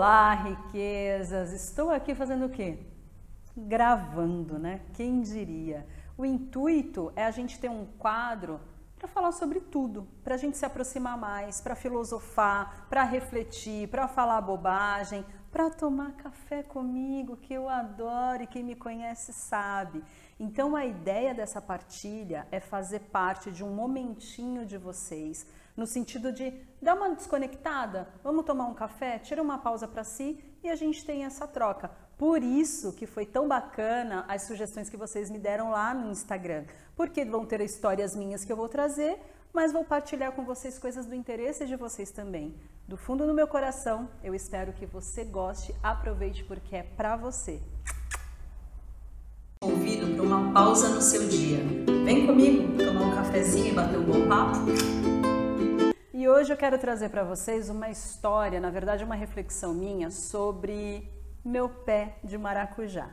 Olá, riquezas! Estou aqui fazendo o quê? Gravando, né? Quem diria? O intuito é a gente ter um quadro para falar sobre tudo, para a gente se aproximar mais, para filosofar, para refletir, para falar bobagem, para tomar café comigo, que eu adoro e quem me conhece sabe. Então a ideia dessa partilha é fazer parte de um momentinho de vocês no sentido de dar uma desconectada, vamos tomar um café, tira uma pausa para si e a gente tem essa troca. Por isso que foi tão bacana as sugestões que vocês me deram lá no Instagram, porque vão ter histórias minhas que eu vou trazer, mas vou partilhar com vocês coisas do interesse de vocês também. Do fundo do meu coração, eu espero que você goste, aproveite porque é para você. Convido para uma pausa no seu dia. Vem comigo tomar um cafezinho e bater um bom papo? E hoje eu quero trazer para vocês uma história, na verdade uma reflexão minha sobre meu pé de maracujá.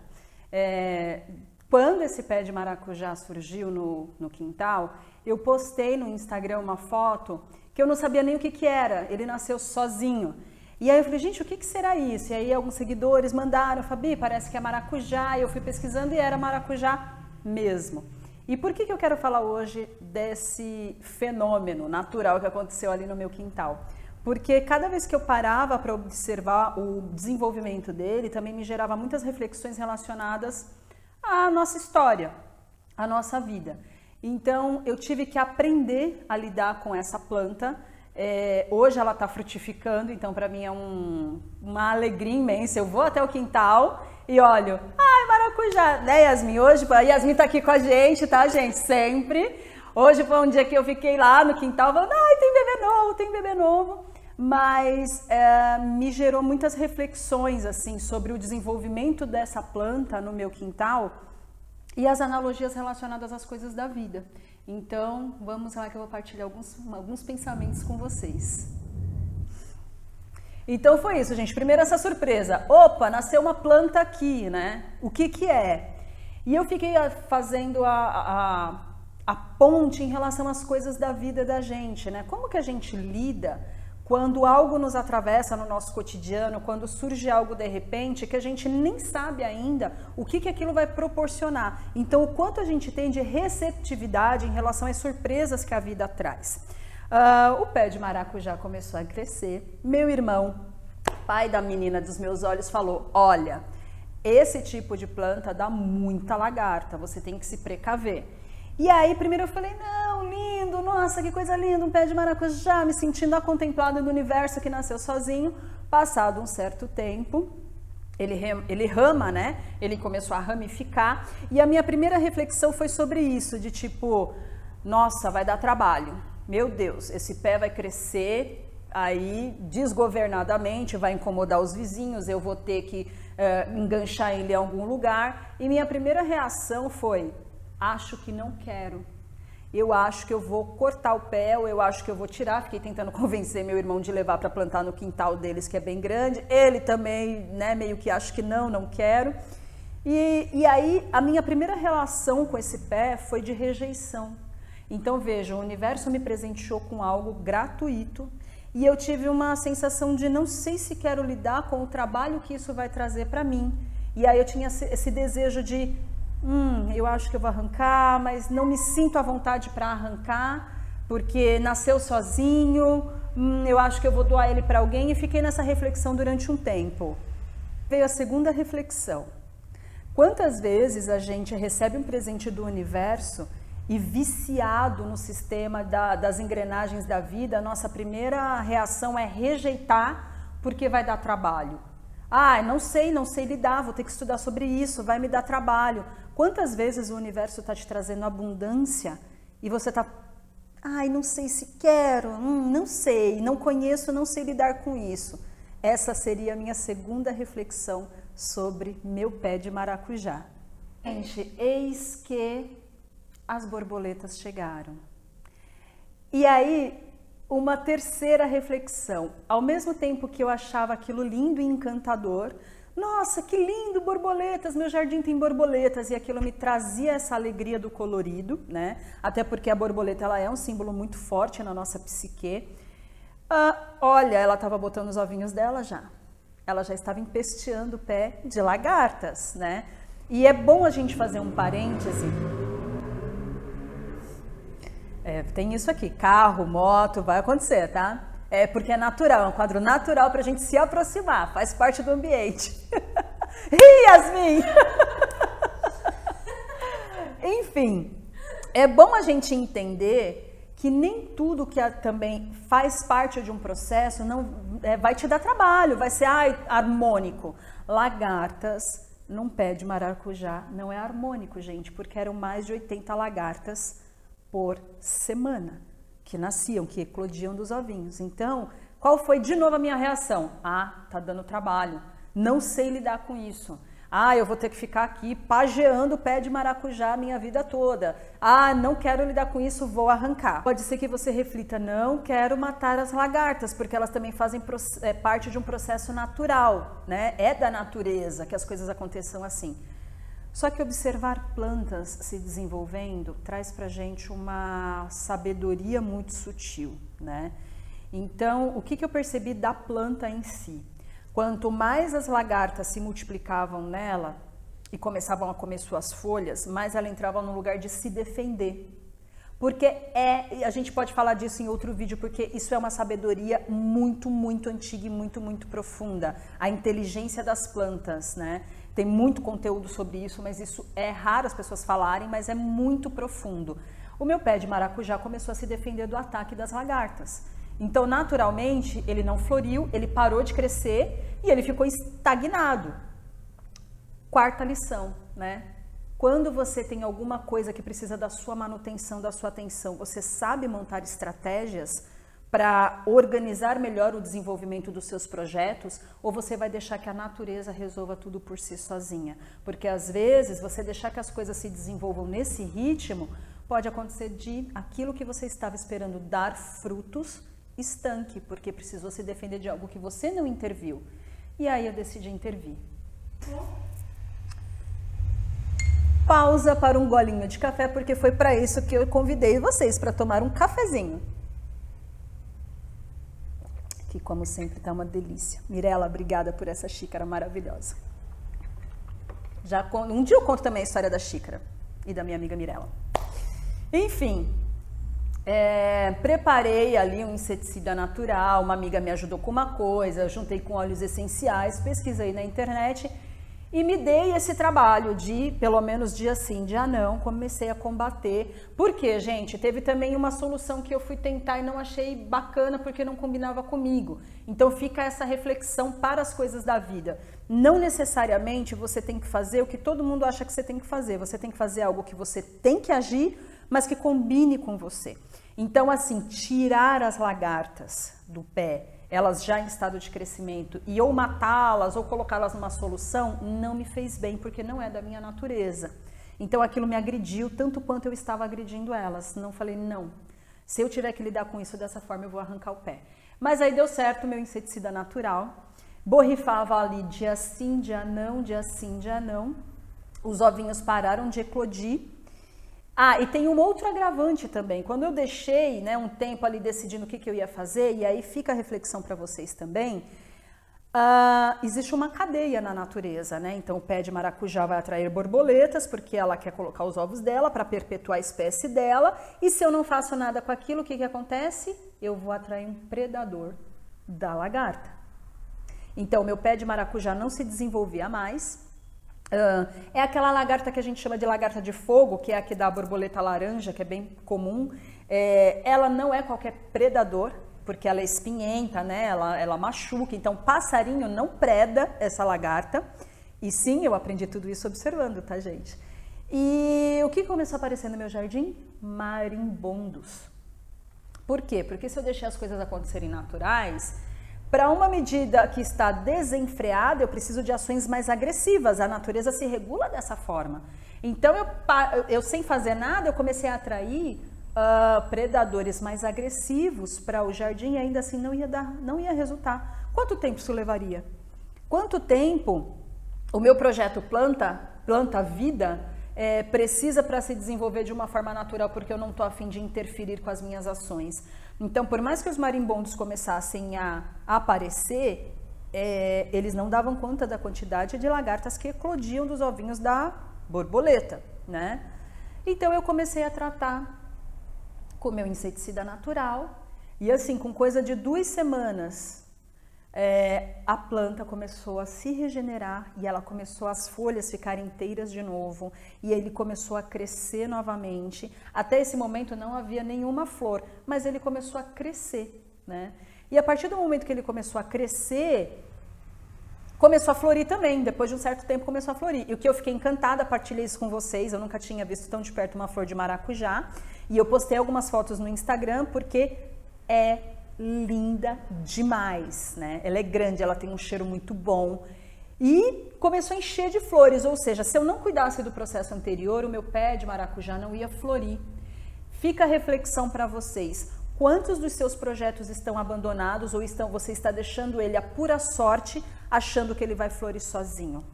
É, quando esse pé de maracujá surgiu no, no quintal, eu postei no Instagram uma foto que eu não sabia nem o que, que era. Ele nasceu sozinho. E aí eu falei, gente, o que, que será isso? E aí alguns seguidores mandaram, Fabi, parece que é maracujá. E eu fui pesquisando e era maracujá mesmo. E por que, que eu quero falar hoje desse fenômeno natural que aconteceu ali no meu quintal? Porque cada vez que eu parava para observar o desenvolvimento dele, também me gerava muitas reflexões relacionadas à nossa história, à nossa vida. Então eu tive que aprender a lidar com essa planta. É, hoje ela está frutificando, então para mim é um, uma alegria imensa. Eu vou até o quintal e olho, ai, maracujá, né, Yasmin? Hoje, a Yasmin tá aqui com a gente, tá, gente? Sempre. Hoje foi um dia que eu fiquei lá no quintal falando, ai, tem bebê novo, tem bebê novo. Mas é, me gerou muitas reflexões, assim, sobre o desenvolvimento dessa planta no meu quintal e as analogias relacionadas às coisas da vida. Então, vamos lá que eu vou partilhar alguns, alguns pensamentos com vocês. Então foi isso, gente. Primeiro essa surpresa. Opa, nasceu uma planta aqui, né? O que que é? E eu fiquei ah, fazendo a, a, a ponte em relação às coisas da vida da gente, né? Como que a gente lida quando algo nos atravessa no nosso cotidiano, quando surge algo de repente que a gente nem sabe ainda o que, que aquilo vai proporcionar. Então, o quanto a gente tem de receptividade em relação às surpresas que a vida traz. Uh, o pé de maracujá começou a crescer. Meu irmão, pai da menina dos meus olhos, falou: Olha, esse tipo de planta dá muita lagarta, você tem que se precaver. E aí, primeiro eu falei: Não, lindo, nossa, que coisa linda, um pé de maracujá, me sentindo a contemplada do universo que nasceu sozinho. Passado um certo tempo, ele, ele rama, né? Ele começou a ramificar. E a minha primeira reflexão foi sobre isso: de tipo, nossa, vai dar trabalho meu Deus, esse pé vai crescer aí desgovernadamente, vai incomodar os vizinhos, eu vou ter que uh, enganchar ele em algum lugar. E minha primeira reação foi: acho que não quero. Eu acho que eu vou cortar o pé, ou eu acho que eu vou tirar. Fiquei tentando convencer meu irmão de levar para plantar no quintal deles, que é bem grande. Ele também, né, meio que acho que não, não quero. E, e aí, a minha primeira relação com esse pé foi de rejeição então veja, o universo me presenteou com algo gratuito e eu tive uma sensação de não sei se quero lidar com o trabalho que isso vai trazer para mim. E aí eu tinha esse desejo de, hum, eu acho que eu vou arrancar, mas não me sinto à vontade para arrancar, porque nasceu sozinho, hum, eu acho que eu vou doar ele para alguém e fiquei nessa reflexão durante um tempo. Veio a segunda reflexão. Quantas vezes a gente recebe um presente do universo e viciado no sistema da, das engrenagens da vida, a nossa primeira reação é rejeitar porque vai dar trabalho. Ah, não sei, não sei lidar, vou ter que estudar sobre isso, vai me dar trabalho. Quantas vezes o universo está te trazendo abundância e você está, ai, não sei se quero, hum, não sei, não conheço, não sei lidar com isso. Essa seria a minha segunda reflexão sobre meu pé de maracujá. Gente, eis que as borboletas chegaram. E aí, uma terceira reflexão. Ao mesmo tempo que eu achava aquilo lindo e encantador, nossa, que lindo, borboletas, meu jardim tem borboletas, e aquilo me trazia essa alegria do colorido, né? Até porque a borboleta ela é um símbolo muito forte na nossa psique. Ah, olha, ela estava botando os ovinhos dela já. ela já estava empesteando o pé de lagartas, né? E é bom a gente fazer um parêntese. É, tem isso aqui, carro, moto, vai acontecer, tá? É porque é natural, é um quadro natural para a gente se aproximar, faz parte do ambiente. Ih, Yasmin! Enfim, é bom a gente entender que nem tudo que também faz parte de um processo não é, vai te dar trabalho, vai ser ai, harmônico. Lagartas num pé de maracujá não é harmônico, gente, porque eram mais de 80 lagartas por semana que nasciam, que eclodiam dos ovinhos. Então, qual foi de novo a minha reação? Ah, tá dando trabalho. Não sei lidar com isso. Ah, eu vou ter que ficar aqui pageando o pé de maracujá a minha vida toda. Ah, não quero lidar com isso, vou arrancar. Pode ser que você reflita, não quero matar as lagartas, porque elas também fazem é, parte de um processo natural, né? É da natureza que as coisas aconteçam assim. Só que observar plantas se desenvolvendo traz para gente uma sabedoria muito sutil, né? Então, o que, que eu percebi da planta em si? Quanto mais as lagartas se multiplicavam nela e começavam a comer suas folhas, mais ela entrava no lugar de se defender. Porque é, a gente pode falar disso em outro vídeo, porque isso é uma sabedoria muito, muito antiga e muito, muito profunda. A inteligência das plantas, né? Tem muito conteúdo sobre isso, mas isso é raro as pessoas falarem, mas é muito profundo. O meu pé de maracujá começou a se defender do ataque das lagartas. Então, naturalmente, ele não floriu, ele parou de crescer e ele ficou estagnado. Quarta lição, né? Quando você tem alguma coisa que precisa da sua manutenção, da sua atenção, você sabe montar estratégias para organizar melhor o desenvolvimento dos seus projetos ou você vai deixar que a natureza resolva tudo por si sozinha? Porque às vezes você deixar que as coisas se desenvolvam nesse ritmo pode acontecer de aquilo que você estava esperando dar frutos estanque, porque precisou se defender de algo que você não interviu. E aí eu decidi intervir. Pausa para um golinho de café, porque foi para isso que eu convidei vocês para tomar um cafezinho. Que, como sempre, está uma delícia. Mirela, obrigada por essa xícara maravilhosa. Já um dia eu conto também a história da xícara e da minha amiga Mirela. Enfim, é, preparei ali um inseticida natural, uma amiga me ajudou com uma coisa, juntei com óleos essenciais, pesquisei na internet e me dei esse trabalho de, pelo menos dia sim, dia não, comecei a combater. Porque, gente, teve também uma solução que eu fui tentar e não achei bacana porque não combinava comigo. Então fica essa reflexão para as coisas da vida. Não necessariamente você tem que fazer o que todo mundo acha que você tem que fazer. Você tem que fazer algo que você tem que agir, mas que combine com você. Então, assim, tirar as lagartas do pé, elas já em estado de crescimento, e ou matá-las ou colocá-las numa solução, não me fez bem, porque não é da minha natureza. Então, aquilo me agrediu tanto quanto eu estava agredindo elas. Não falei, não. Se eu tiver que lidar com isso dessa forma, eu vou arrancar o pé. Mas aí deu certo, meu inseticida natural. Borrifava ali dia sim, dia não, dia sim, dia não. Os ovinhos pararam de eclodir ah, e tem um outro agravante também. Quando eu deixei né, um tempo ali decidindo o que, que eu ia fazer, e aí fica a reflexão para vocês também, uh, existe uma cadeia na natureza, né? Então o pé de maracujá vai atrair borboletas, porque ela quer colocar os ovos dela para perpetuar a espécie dela, e se eu não faço nada com aquilo, o que, que acontece? Eu vou atrair um predador da lagarta. Então, meu pé de maracujá não se desenvolvia mais, É aquela lagarta que a gente chama de lagarta de fogo, que é a que dá a borboleta laranja, que é bem comum. É, ela não é qualquer predador, porque ela é espinhenta, né? ela, ela machuca. Então, passarinho não preda essa lagarta. E sim, eu aprendi tudo isso observando, tá, gente? E o que começou a aparecer no meu jardim? Marimbondos. Por quê? Porque se eu deixar as coisas acontecerem naturais, para uma medida que está desenfreada, eu preciso de ações mais agressivas. A natureza se regula dessa forma. Então, eu, eu sem fazer nada, eu comecei a atrair uh, predadores mais agressivos para o jardim e ainda assim não ia dar, não ia resultar. Quanto tempo isso levaria? Quanto tempo o meu projeto Planta, Planta Vida, é, precisa para se desenvolver de uma forma natural, porque eu não estou afim de interferir com as minhas ações? Então, por mais que os marimbondos começassem a aparecer, é, eles não davam conta da quantidade de lagartas que eclodiam dos ovinhos da borboleta, né? Então eu comecei a tratar com meu inseticida natural e assim, com coisa de duas semanas, é, a planta começou a se regenerar e ela começou as folhas ficarem inteiras de novo e ele começou a crescer novamente. Até esse momento não havia nenhuma flor, mas ele começou a crescer, né? E a partir do momento que ele começou a crescer, começou a florir também. Depois de um certo tempo começou a florir. E o que eu fiquei encantada, partilhei isso com vocês. Eu nunca tinha visto tão de perto uma flor de maracujá. E eu postei algumas fotos no Instagram porque é linda demais, né? Ela é grande, ela tem um cheiro muito bom. E começou a encher de flores, ou seja, se eu não cuidasse do processo anterior, o meu pé de maracujá não ia florir. Fica a reflexão para vocês. Quantos dos seus projetos estão abandonados ou estão, você está deixando ele a pura sorte, achando que ele vai florir sozinho?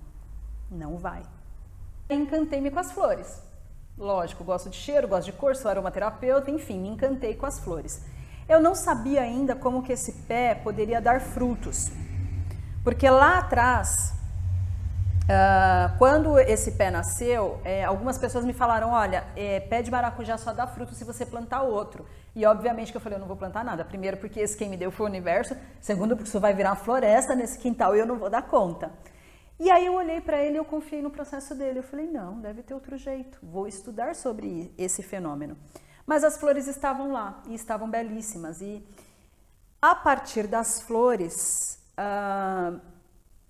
Não vai. Encantei-me com as flores. Lógico, gosto de cheiro, gosto de cor, sou aromaterapeuta, enfim, me encantei com as flores. Eu não sabia ainda como que esse pé poderia dar frutos. Porque lá atrás, Uh, quando esse pé nasceu, é, algumas pessoas me falaram: olha, é, pé de maracujá só dá fruto se você plantar outro. E obviamente que eu falei: eu não vou plantar nada. Primeiro, porque esse quem me deu foi o universo. Segundo, porque isso vai virar uma floresta nesse quintal e eu não vou dar conta. E aí eu olhei para ele e eu confiei no processo dele. Eu falei: não, deve ter outro jeito. Vou estudar sobre esse fenômeno. Mas as flores estavam lá e estavam belíssimas. E a partir das flores. Uh,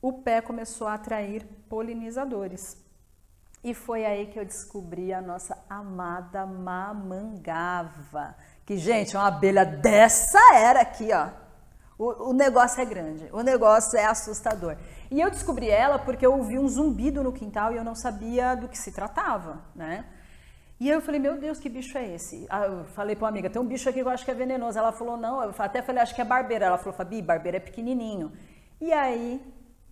o pé começou a atrair polinizadores. E foi aí que eu descobri a nossa amada mamangava. Que, gente, uma abelha dessa era aqui, ó. O, o, negócio é grande, o negócio é assustador. E eu descobri ela porque eu ouvi um zumbido no quintal e eu não sabia do que se tratava, né? E eu falei, meu Deus, que bicho é esse? Ah, eu falei para uma amiga, tem um bicho aqui que eu acho que é venenoso. Ela falou, não. Eu até falei, acho que é barbeira. Ela falou, Fabi, barbeira é pequenininho. E aí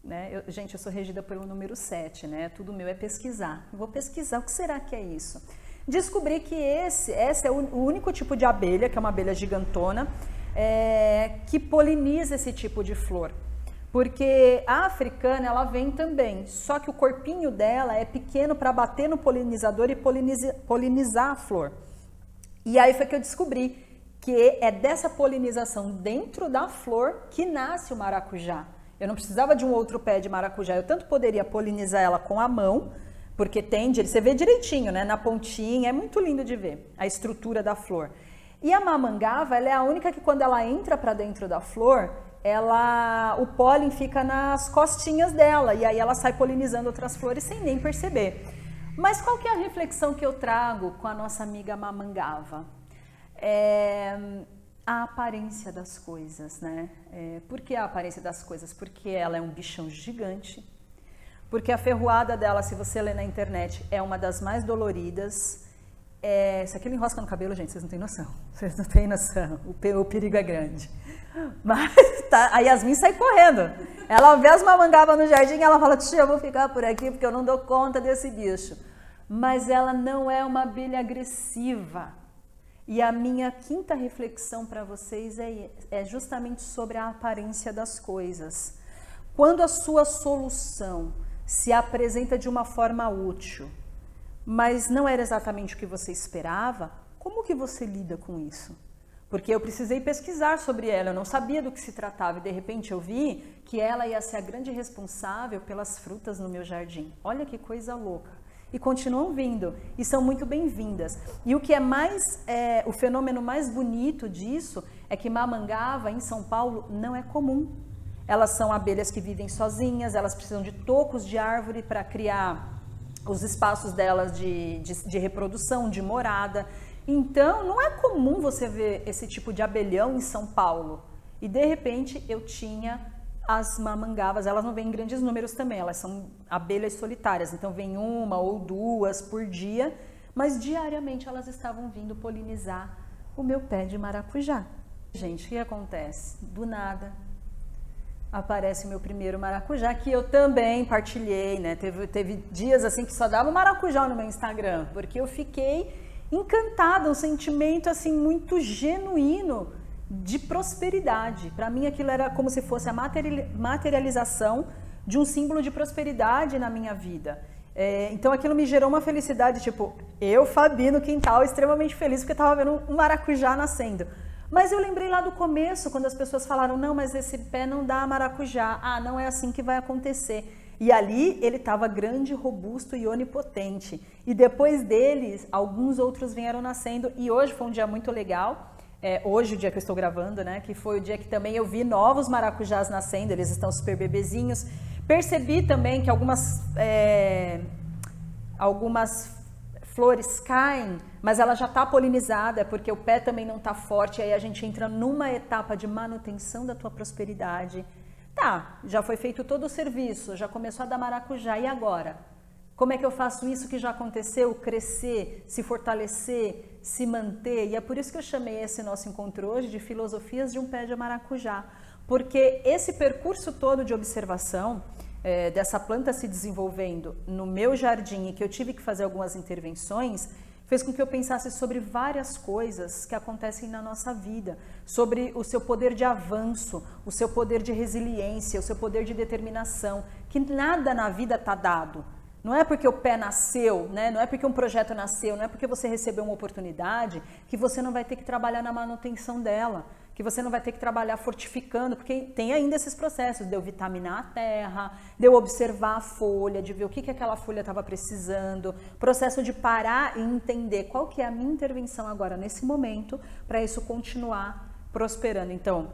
né? Eu, gente, eu sou regida pelo número 7, né? Tudo meu é pesquisar. vou pesquisar o que será que é isso. Descobri que esse, esse é o único tipo de abelha, que é uma abelha gigantona, é, que poliniza esse tipo de flor. Porque a africana ela vem também, só que o corpinho dela é pequeno para bater no polinizador e polinizar, a flor. E aí foi que eu descobri que é dessa polinização dentro da flor que nasce o maracujá. Eu não precisava de um outro pé de maracujá. Eu tanto poderia polinizar ela com a mão, porque tem, você vê direitinho, né, na pontinha, é muito lindo de ver a estrutura da flor. E a mamangava, ela é a única que quando ela entra para dentro da flor, ela, o pólen fica nas costinhas dela e aí ela sai polinizando outras flores sem nem perceber. Mas qual que é a reflexão que eu trago com a nossa amiga mamangava? É, a aparência das coisas, né? É, por que a aparência das coisas? Porque ela é um bichão gigante, porque a ferroada dela, se você ler na internet, é uma das mais doloridas. É, se aquilo enrosca no cabelo, gente, vocês não têm noção. Vocês não têm noção. O, perigo é grande. Mas tá, a Yasmin sai correndo. Ela vê as mamangabas no jardim e ela fala: Tia, eu vou ficar por aqui porque eu não dou conta desse bicho. Mas ela não é uma abelha agressiva e a minha quinta reflexão para vocês é, é justamente sobre a aparência das coisas. Quando a sua solução se apresenta de uma forma útil, mas não era exatamente o que você esperava, como que você lida com isso? Porque eu precisei pesquisar sobre ela, eu não sabia do que se tratava e de repente eu vi que ela ia ser a grande responsável pelas frutas no meu jardim. Olha que coisa louca e continuam vindo e são muito bem-vindas. E o que é mais, é, o fenômeno mais bonito disso é que mamangava em São Paulo não é comum. Elas são abelhas que vivem sozinhas, elas precisam de tocos de árvore para criar os espaços delas de, de, de reprodução, de morada. Então, não é comum você ver esse tipo de abelhão em São Paulo. E de repente eu tinha as mamangavas, elas não vêm em grandes números também, elas são abelhas solitárias, então vem uma ou duas por dia, mas diariamente elas estavam vindo polinizar o meu pé de maracujá. Gente, o que acontece? Do nada aparece o meu primeiro maracujá, que eu também partilhei, né? Teve, teve dias assim que só dava maracujá no meu Instagram, porque eu fiquei encantada, um sentimento assim muito genuíno de prosperidade. Para mim, aquilo era como se fosse a materialização de um símbolo de prosperidade na minha vida. É, então aquilo me gerou uma felicidade, tipo, eu, Fabi, no quintal, extremamente feliz porque estava vendo um maracujá nascendo. Mas eu lembrei lá do começo, quando as pessoas falaram, não, mas esse pé não dá maracujá. Ah, não é assim que vai acontecer. E ali ele estava grande, robusto e onipotente. E depois deles, alguns outros vieram nascendo. E hoje foi um dia muito legal. É, hoje, o dia que eu estou gravando, né? Que foi o dia que também eu vi novos maracujás nascendo. Eles estão super bebezinhos. Percebi também que algumas, é, algumas flores caem, mas ela já está polinizada, porque o pé também não está forte, aí a gente entra numa etapa de manutenção da tua prosperidade. Tá, já foi feito todo o serviço, já começou a dar maracujá, e agora? Como é que eu faço isso que já aconteceu, crescer, se fortalecer, se manter? E é por isso que eu chamei esse nosso encontro hoje de Filosofias de um Pé de Maracujá, porque esse percurso todo de observação, é, dessa planta se desenvolvendo no meu jardim e que eu tive que fazer algumas intervenções, fez com que eu pensasse sobre várias coisas que acontecem na nossa vida, sobre o seu poder de avanço, o seu poder de resiliência, o seu poder de determinação, que nada na vida está dado. Não é porque o pé nasceu, né? não é porque um projeto nasceu, não é porque você recebeu uma oportunidade que você não vai ter que trabalhar na manutenção dela que você não vai ter que trabalhar fortificando, porque tem ainda esses processos de eu vitaminar a terra, de eu observar a folha, de ver o que, que aquela folha estava precisando, processo de parar e entender qual que é a minha intervenção agora nesse momento para isso continuar prosperando. Então,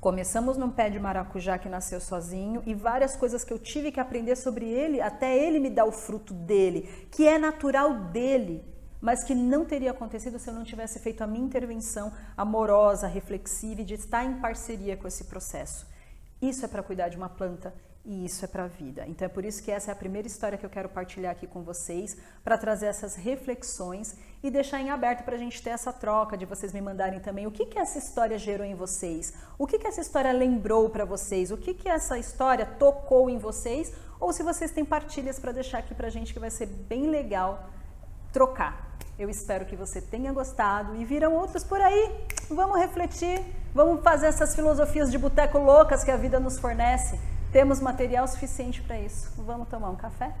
começamos num pé de maracujá que nasceu sozinho e várias coisas que eu tive que aprender sobre ele até ele me dar o fruto dele, que é natural dele mas que não teria acontecido se eu não tivesse feito a minha intervenção amorosa, reflexiva e de estar em parceria com esse processo. Isso é para cuidar de uma planta e isso é para a vida. Então é por isso que essa é a primeira história que eu quero partilhar aqui com vocês, para trazer essas reflexões e deixar em aberto para a gente ter essa troca, de vocês me mandarem também o que, que essa história gerou em vocês, o que, que essa história lembrou para vocês, o que, que essa história tocou em vocês, ou se vocês têm partilhas para deixar aqui para a gente que vai ser bem legal trocar. Eu espero que você tenha gostado e viram outros por aí. Vamos refletir, vamos fazer essas filosofias de boteco loucas que a vida nos fornece. Temos material suficiente para isso. Vamos tomar um café?